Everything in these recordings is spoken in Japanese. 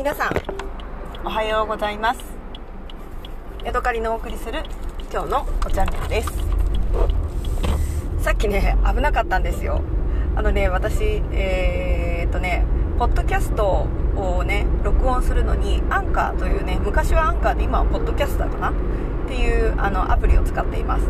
皆さんおはようございます。ヤドカリのお送りする今日のおチャンネルです。さっきね危なかったんですよ。あのね私えー、っとねポッドキャストをね録音するのにアンカーというね昔はアンカーで今はポッドキャスターかな？っていうあのアプリを使っています。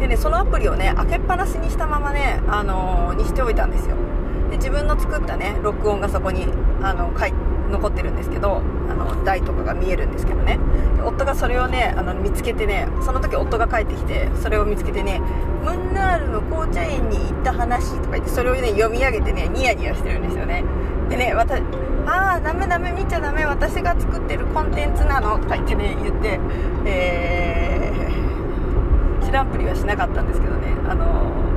でねそのアプリをね開けっぱなしにしたままねあのー、にしておいたんですよ。で自分の作ったね録音がそこにあの書い残ってるんですけどあの台とかが見えるんですけどね。夫がそれをねあの見つけてねその時夫が帰ってきてそれを見つけてねムンナールの紅茶園に行った話とか言ってそれをね読み上げてねニヤニヤしてるんですよね。でね私ああダメダメ見ちゃダメ私が作ってるコンテンツなのとか言ってね言ってえー、知らんぷりはしなかったんですけどね。あの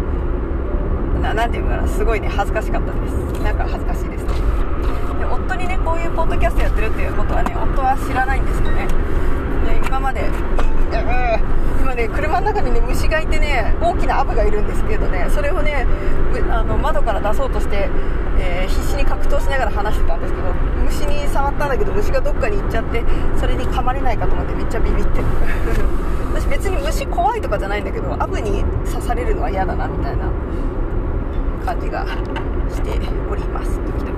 ななていうかなすごいね恥ずかしかったです。なんか恥ずかしいです。ねで夫にねこういうポッドキャストやってるっていうことはね夫は知らないんですよね。で今まで今ね車の中にね虫がいてね大きなアブがいるんですけどねそれをねあの窓から出そうとして、えー、必死に格闘しながら話してたんですけど虫に触ったんだけど虫がどっかに行っちゃってそれに噛まれないかと思ってめっちゃビビってる。私別に虫怖いとかじゃないんだけどアブに刺されるのは嫌だなみたいな。感じがしております。時々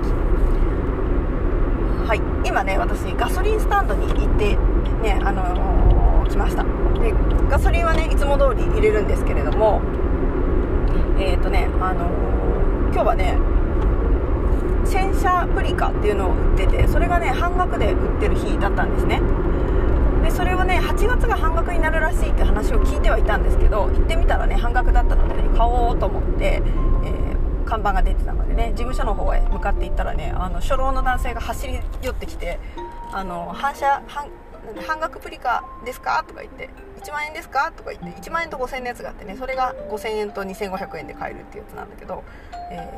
はい。今ね私ガソリンスタンドに行ってねあのー、来ました。でガソリンはねいつも通り入れるんですけれどもえっ、ー、とねあのー、今日はね洗車プリカっていうのを売っててそれがね半額で売ってる日だったんですね。でそれはね8月が半額になるらしいって話を聞いてはいたんですけど行ってみたらね半額だったのでね買おうと思って、看板が出てたのでね事務所の方へ向かって行ったらねあの初老の男性が走り寄ってきて「あの反射半半額プリカですか?」とか言って「1万円ですか?」とか言って1万円と5000円のやつがあってねそれが5000円と2500円で買えるっていうやつなんだけど、え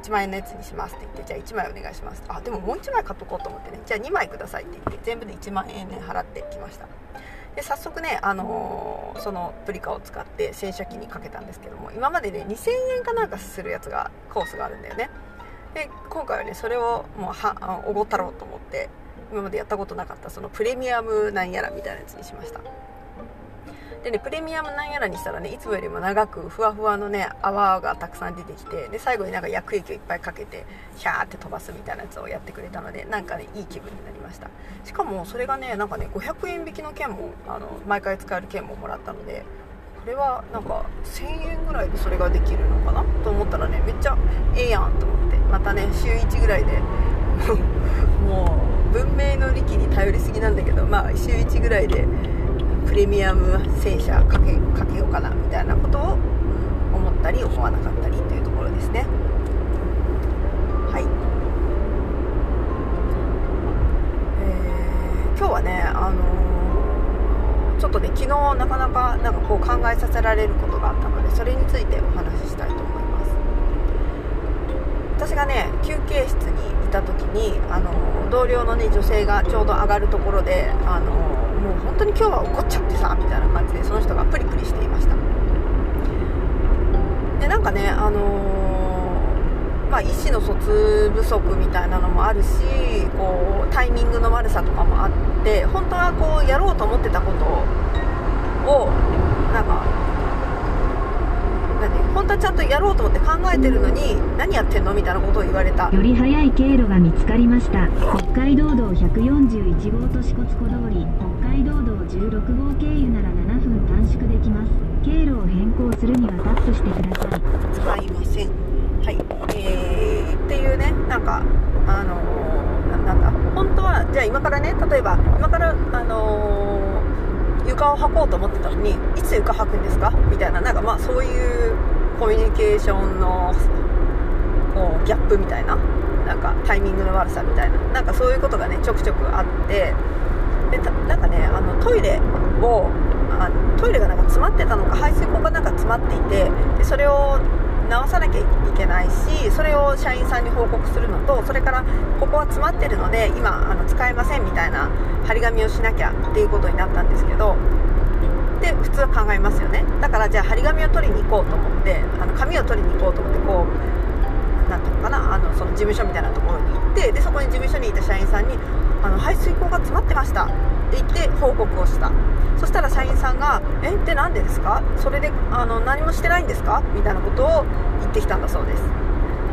ー、1万円のやつにしますって言ってじゃあ1枚お願いしますあでももう1枚買っとこうと思ってねじゃあ2枚くださいって言って全部で1万円ね払ってきましたで早速ね、あのー、そのプリカを使って洗車機にかけたんですけども今までね2000円かなんかするやつがコースがあるんだよね。で今回はねそれをもうはおごったろうと思って今までやったことなかったそのプレミアムなんやらみたいなやつにしました。でねプレミアムなんやらにしたらねいつもよりも長くふわふわのね泡がたくさん出てきてで最後になんか薬液をいっぱいかけてヒャーって飛ばすみたいなやつをやってくれたのでなんかねいい気分になりました。しかもそれがねなんかね500円引きの券もあの毎回使える券ももらったのでこれはなんか1000円ぐらいでそれができるのかな？と思ったらねめっちゃええやんと思ってまたね週1ぐらいで もう文明の利器に頼りすぎなんだけどまあ週1ぐらいでプレミアム洗車かけかけようかなみたいなことを思ったり思わなかったりというところですね。はい、えー、今日はねあのー、ちょっとね昨日なかなかなんかこう考えさせられることがあったのでそれについてお話ししたいと思います。私がね休憩室にいた時にあの同僚のね女性がちょうど上がるところであのもう本当に今日は怒っちゃってさみたいな感じでその人がプリプリしていました。でなんかねあのー、まあ、意思の疎通不足みたいなのもあるしこうタイミングの悪さとかもあって本当はこうやろうと思ってたことをなんか本当はちゃんとやろうと思って考えてるのに何やってんの？みたいなことを言われた。より速い経路が見つかりました。北海道道141号都市骨小通り。海道道16号経由なら7分短縮できます。経路を変更するにはタップしてください。使いません。はい。えー、っていうねなんかあのー、なんだ？本当はじゃあ今からね例えば今からあのー、床を履こうと思ってたのにいつ床履くんですか？みたいななんかまあそういうコミュニケーションのこうギャップみたいななんかタイミングの悪さみたいななんかそういうことがねちょくちょくあってでなんかねあのトイレをあトイレがなんか詰まってたのか排水口がなんか詰まっていてでそれを直さなきゃいけないしそれを社員さんに報告するのとそれからここは詰まってるので今あの使えませんみたいな張り紙をしなきゃっていうことになったんですけどって普通は考えますよね。だからじゃあ張り紙を取りに行こうと思ってあの紙を取りに行こうと思ってこう何ていうのかなあのその事務所みたいなところに行てでそこに事務所にいた社員さんにあの排水口が詰まってました。って言って報告をした。そしたら社員さんが「えって何でですか？それであの何もしてないんですか?」みたいなことを言ってきたんだそうです。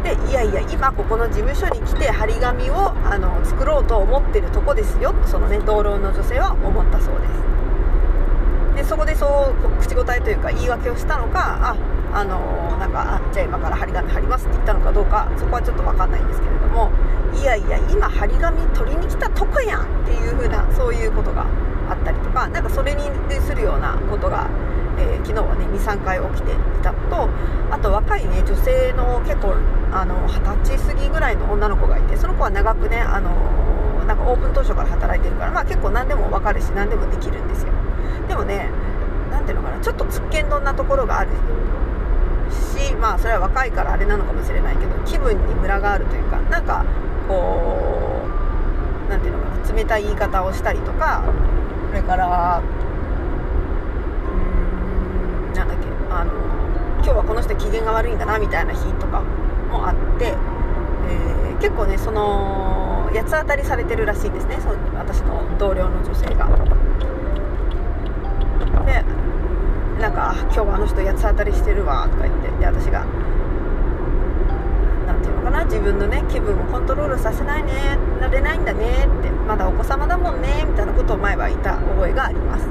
でいやいや今ここの事務所に来て張り紙をあの作ろうと思ってるとこですよ。そのね同僚の女性は思ったそうです。でそこでそう口答えというか言い訳をしたのかああのなんかあじゃあ今から張り紙貼りますって言ったのかどうかそこはちょっと分かんないんですけれどもいやいや今張り紙取りに来たとこやんっていう風なそういうことがあったりとかなんかそれに類するようなことが、えー、昨日はね23回起きていたのとあと若いね女性の結構あの20歳過ぎぐらいの女の子がいてその子は長くねあのなんかオープン当初から働いてるから、まあ、結構何でも分かるし何でもできるんですよ。でもね何ていうのかなちょっとつっけんどんなところがある。しまあそれは若いからあれなのかもしれないけど気分にムラがあるというかなんかこう何ていうのかな冷たい言い方をしたりとかそれからうんなんだっけあの今日はこの人機嫌が悪いんだなみたいな日とかもあって、えー、結構ねその八つ当たりされてるらしいんですねその私の同僚の女性が。でなんか「今日はあの人八つ当たりしてるわ」とか言ってで私が何て言うのかな自分のね気分をコントロールさせないねなれないんだねってまだお子様だもんねみたいなことを前はいた覚えがあります。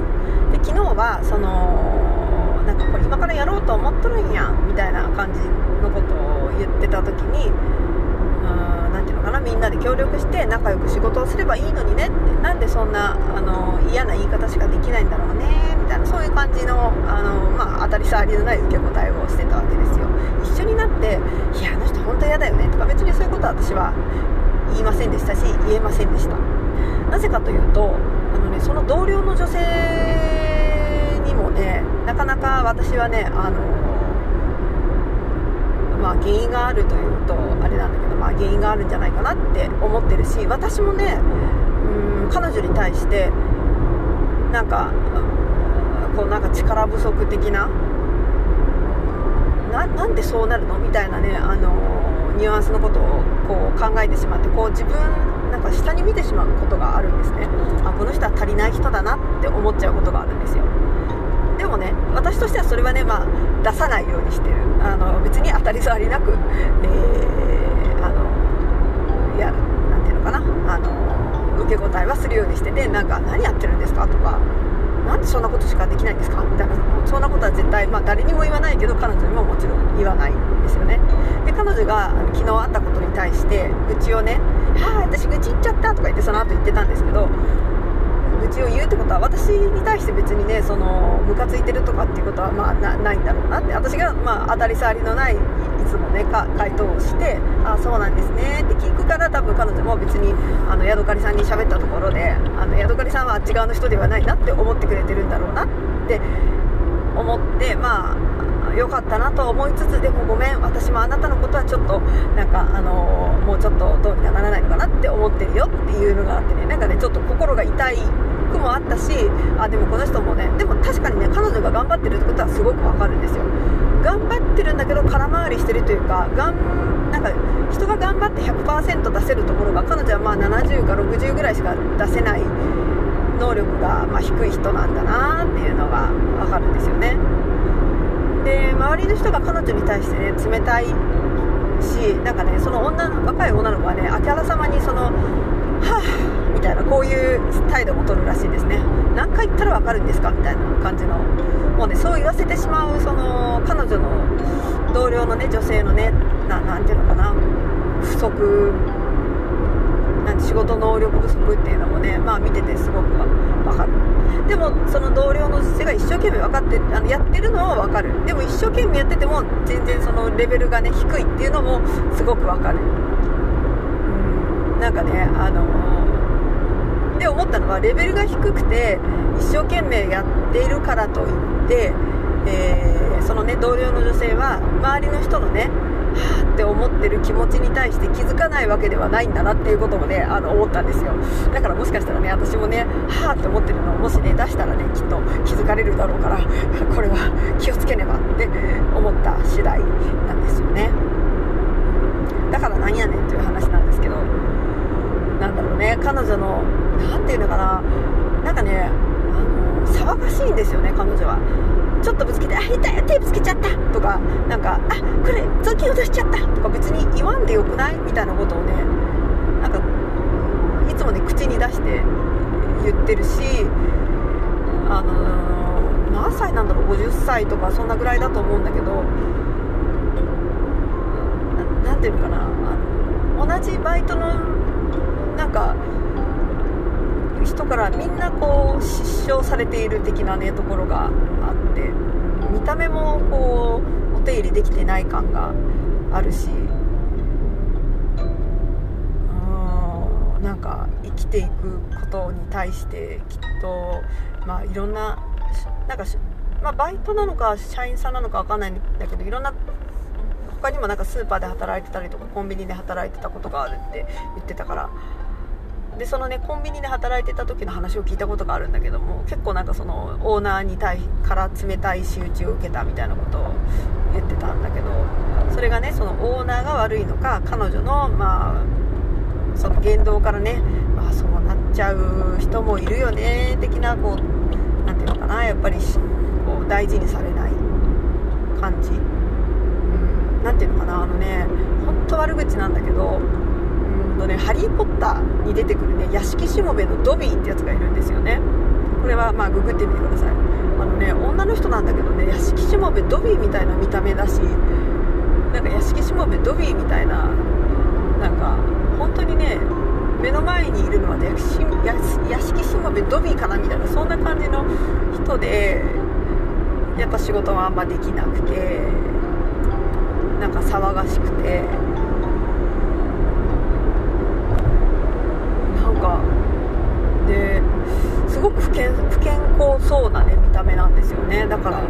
で昨日はそのなんかこれ今からやろうと思っとるんやんみたいな感じのことを言ってた時に何て言うのかなみんなで協力して仲良く仕事をすればいいのにねってなんでそんなあの嫌な言い方しかできないんだろうねみたいなそういう感じのあの、まあ、当たり障りのない受け答えをしてたわけですよ。一緒になって「いやあの人本当嫌だよね」とか別にそういうことは私は言いませんでしたし言えませんでした。なぜかというとあの、ね、その同僚の女性にもねなかなか私はねあのまあ、原因があるというとあれなんだけど、まあ、原因があるんじゃないかなって思ってるし私もねうん彼女に対してなんかこうなんか力不足的ななんでそうなるの？みたいなねあのニュアンスのことをこう考えてしまってこう自分なんか下に見てしまうことがあるんですね。あこの人は足りない人だなって思っちゃうことがあるんですよ。でもね私としてはそれはね、まあ、出さないようにしてる。あの別に当たり障りなく、えー、あのいやなんていうのかなあの受け答えはするようにしててなんか何やってるんですかとかなんでそんなことしかできないんですかみたいなそんなことは絶対、まあ、誰にも言わないけど彼女にももちろん言わないんですよね。で彼女が昨日会ったことに対して愚痴をね「はあ私愚痴言っちゃった」とか言ってその後言ってたんですけど愚痴を言うってことは私に対して別にねそのムカついてるとかっていうことはまあないんだろうなって。私がまあ当たり障りのないいつもね回答をしてああそうなんですねって聞くから多分彼女も別にあのヤドカリさんに喋ったところであのヤドカリさんはあっち側の人ではないなって思ってくれてるんだろうなって思ってまあ良かったなと思いつつでもごめん私もあなたのことはちょっとなんかあのもうちょっとどうにかならないのかなって思ってるよっていうのがあってねなんかねちょっと心が痛いくもあったしあでもこの人もねでも確かにね彼女が頑張ってるってことはすごくわかるんですよ。頑張ってるんだけど空回りしてるというかがんなんか人が頑張って100%出せるところが彼女はまあ70か60ぐらいしか出せない能力がま低い人なんだなっていうのが分かるんですよね。で周りの人が彼女に対してね冷たいしなんかねその女若い女の子はねあからさまにそのはぁみたいなこういう態度も取るらしいですね。何回言ったら分かるんですか？みたいな感じのもうねそう言わせてしまうその彼女の同僚のね女性のね何ていうのかな不足なんて仕事能力不足っていうのもねまあ見ててすごく分かる。でもその同僚の女性が一生懸命分かってあのやってるのは分かる。でも一生懸命やってても全然そのレベルがね低いっていうのもすごく分かる。うん。なんかねあの、で思ったのはレベルが低くて一生懸命やっているからといって、えー、そのね同僚の女性は周りの人のねって思ってる気持ちに対して気づかないわけではないんだなっていうこともねあの思ったんですよ。だからもしかしたらね私もねはあって思ってるのをもしね出したらねきっと気づかれるだろうからこれは気をつけねばって思った次第なんですよね。だから何やねんっていう話なんですけどなんだろうね彼女の何て言うのかななんかねいんですよね彼女は。ちょっとぶつけて「あ痛い手ぶつけちゃった」とかなんか「あこれ雑巾落としちゃった」とか別に言わんでよくない？みたいなことをねなんかいつもね口に出して言ってるしあの何歳なんだろう？50歳とかそんなぐらいだと思うんだけど何ていうのかな？同じバイトのなんか人からみんなこう失笑されている的なねところがあって見た目もこうお手入れできてない感があるしうんなんか生きていくことに対してきっとまあいろんななんかまあ、バイトなのか社員さんなのか分かんないんだけどいろんな他にもなんかスーパーで働いてたりとかコンビニで働いてたことがあるって言ってたからでそのねコンビニで働いてた時の話を聞いたことがあるんだけども結構なんかそのオーナーに対から冷たい仕打ちを受けたみたいなことを言ってたんだけどそれがねそのオーナーが悪いのか彼女のまあその言動からね、まあ、そうなっちゃう人もいるよね的なこう何ていうのかなやっぱりこう大事にされない感じ。何ていうのかなあのね本当悪口なんだけどうんとね「ハリー・ポッター」に出てくるね屋敷しもべのドビーってやつがいるんですよね。これはまあググってみてください。あのね女の人なんだけどね屋敷しもべドビーみたいな見た目だしなんか屋敷しもべドビーみたいななんか本当にね目の前にいるのはね屋敷しもべドビーかなみたいなそんな感じの人でやっぱ仕事はあんまできなくてなんか騒がしくてなんかですごく不健不健康そうなね見た目なんですよね。だから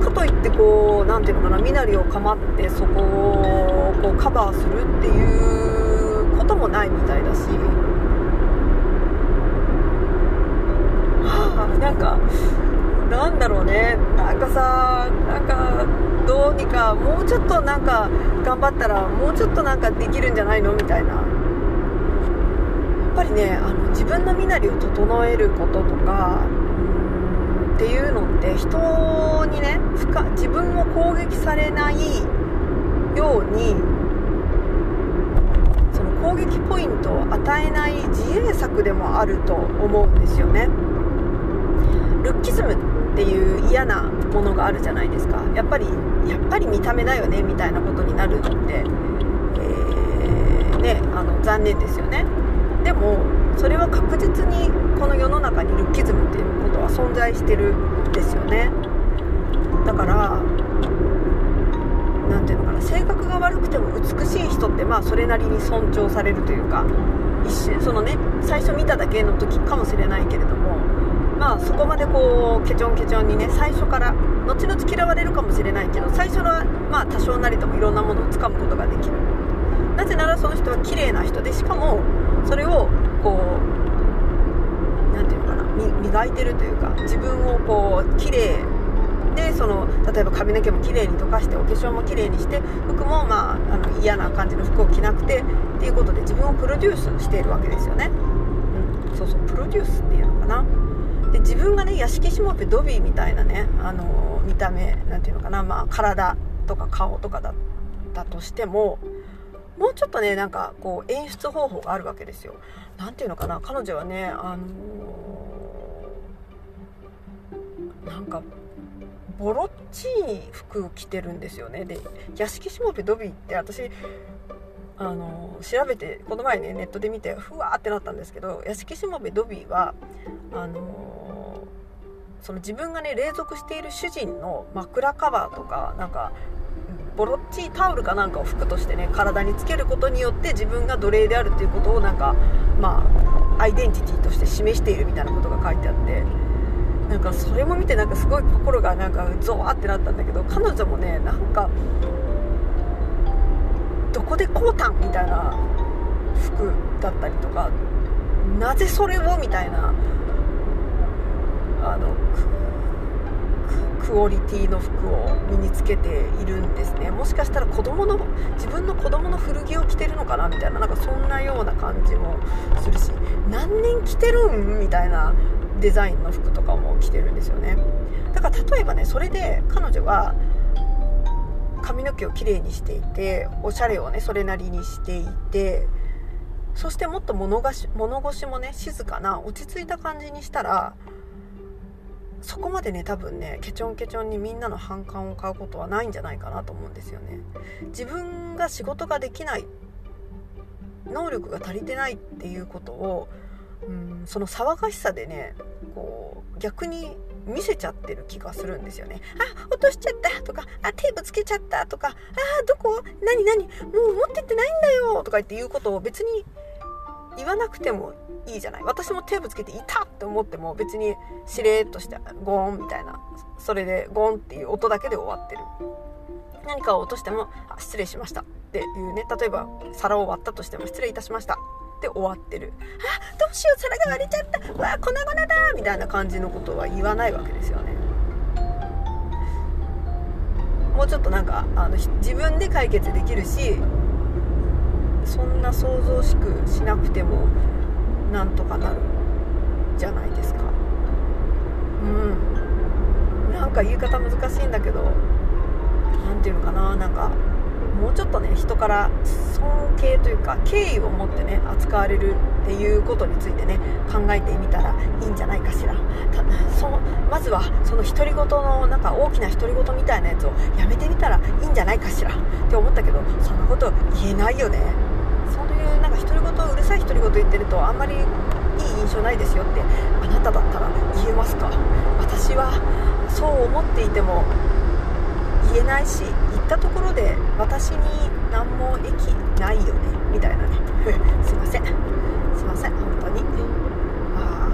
かといってこう何ていうのかな身なりを構ってそこをこうカバーするっていうこともないみたいだし。はあ。なんかなんだろうね。なんかさなんかどうにかもうちょっとなんか頑張ったらもうちょっとなんかできるんじゃないのみたいな。やっぱりねあの自分の身なりを整えることとかっていうのって人にね自分を攻撃されないようにその攻撃ポイントを与えない自衛策でもあると思うんですよね。ルッキズムっていう嫌なものがあるじゃないですか。やっぱりやっぱり見た目だよねみたいなことになるのって、えー、ね、あの残念ですよね。でもそれは確実にこの世の中にルッキズムっていうことは存在してるんですよね。だから何ていうのかな性格が悪くても美しい人ってまあそれなりに尊重されるというか一瞬そのね最初見ただけの時かもしれないけれどもまあそこまでこうケチョンケチョンにね最初から後々嫌われるかもしれないけど最初はまあ多少なりともいろんなものをつかむことができる。なぜならその人は綺麗な人でしかもそれをこう何て言うのかな磨いてるというか自分をこう綺麗でその例えば髪の毛も綺麗に溶かしてお化粧も綺麗にして服も、まあ、あの嫌な感じの服を着なくてっていうことで自分をプロデュースしているわけですよね、うん、そうそうプロデュースっていうのかな。で自分がね屋敷しもべドビーみたいなね、あの見た目なんていうのかな、まあ、体とか顔とかだったとしてももうちょっとねなんかこう演出方法があるわけですよ。何ていうのかな。彼女はねあのー、なんかボロッチい服着てるんですよね。で屋敷しもべドビーって私あの調べてこの前ねネットで見てふわーってなったんですけど屋敷しもべドビーはあのその自分がね隷属している主人の枕カバーとかなんかボロッチタオルかなんかを服としてね体につけることによって自分が奴隷であるっていうことをなんかまあアイデンティティとして示しているみたいなことが書いてあってなんかそれも見てなんかすごい心がなんかゾワってなったんだけど彼女もねなんかどこでこうたんみたいな服だったりとかなぜそれをみたいなあのクオリティの服を身につけているんですね。もしかしたら子供の自分の子供の古着を着てるのかなみたいななんかそんなような感じもするし何年着てるんみたいなデザインの服とかも着てるんですよね。だから例えばねそれで彼女は髪の毛をきれいにしていておしゃれをねそれなりにしていてそしてもっと物がし物腰もね静かな落ち着いた感じにしたらそこまでね多分ねケチョンケチョンにみんなの反感を買うことはないんじゃないかなと思うんですよね。自分が仕事ができない能力が足りてないっていうことをうんその騒がしさでねこう逆に見せちゃってる気がするんですよね。あ落としちゃったとかあテープつけちゃったとかあどこ？何何？もう持ってってないんだよとか言って言うことを別に言わなくてもいいじゃない。私もテープつけていたって思っても別にしれっとしてゴーンみたいなそれでゴーンっていう音だけで終わってる。何かを落としてもあ失礼しましたっていうね。例えば皿を割ったとしても失礼いたしました。って終わってる。あどうしよう皿が割れちゃった。わあ粉々だみたいな感じのことは言わないわけですよね。もうちょっとなんかあの自分で解決できるしそんな想像しくしなくてもなんとかなる。じゃないですか。うん。なんか言い方難しいんだけど何て言うのかな。なんかもうちょっとね人から尊敬というか敬意を持ってね扱われるっていうことについてね考えてみたらいいんじゃないかしら。そまずはその独り言のなんか大きな独り言みたいなやつをやめてみたらいいんじゃないかしら。って思ったけどそんなこと言えないよね。か独り言うるさい独り言言ってるとあんまりいい印象ないですよってあなただったら言えますか？私はそう思っていても言えないし言ったところで私に何も益ないよねみたいなね。すいません。すいません本当に。あ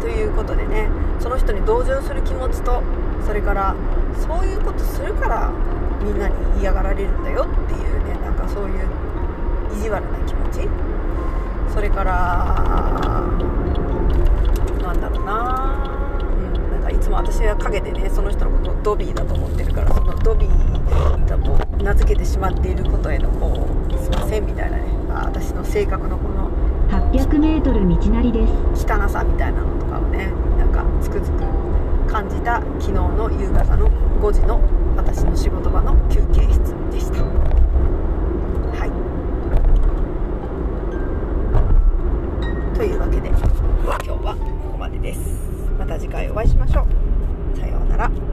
ということでねその人に同情する気持ちとそれからそういうことするからみんなに嫌がられるんだよっていうねなんかそういう意地悪な気持ち？それからなんだろうな。うんなんかいつも私は陰でねその人のことをドビーだと思ってるからそのドビーだと名付けてしまっていることへのこうすいませんみたいなね。あ私の性格のこの 800m 道なりです。汚さみたいなのとかをねなんかつくづく感じた昨日の夕方の5時の私の仕事場の休憩室でした。今日はここまでです。また次回お会いしましょう。さようなら。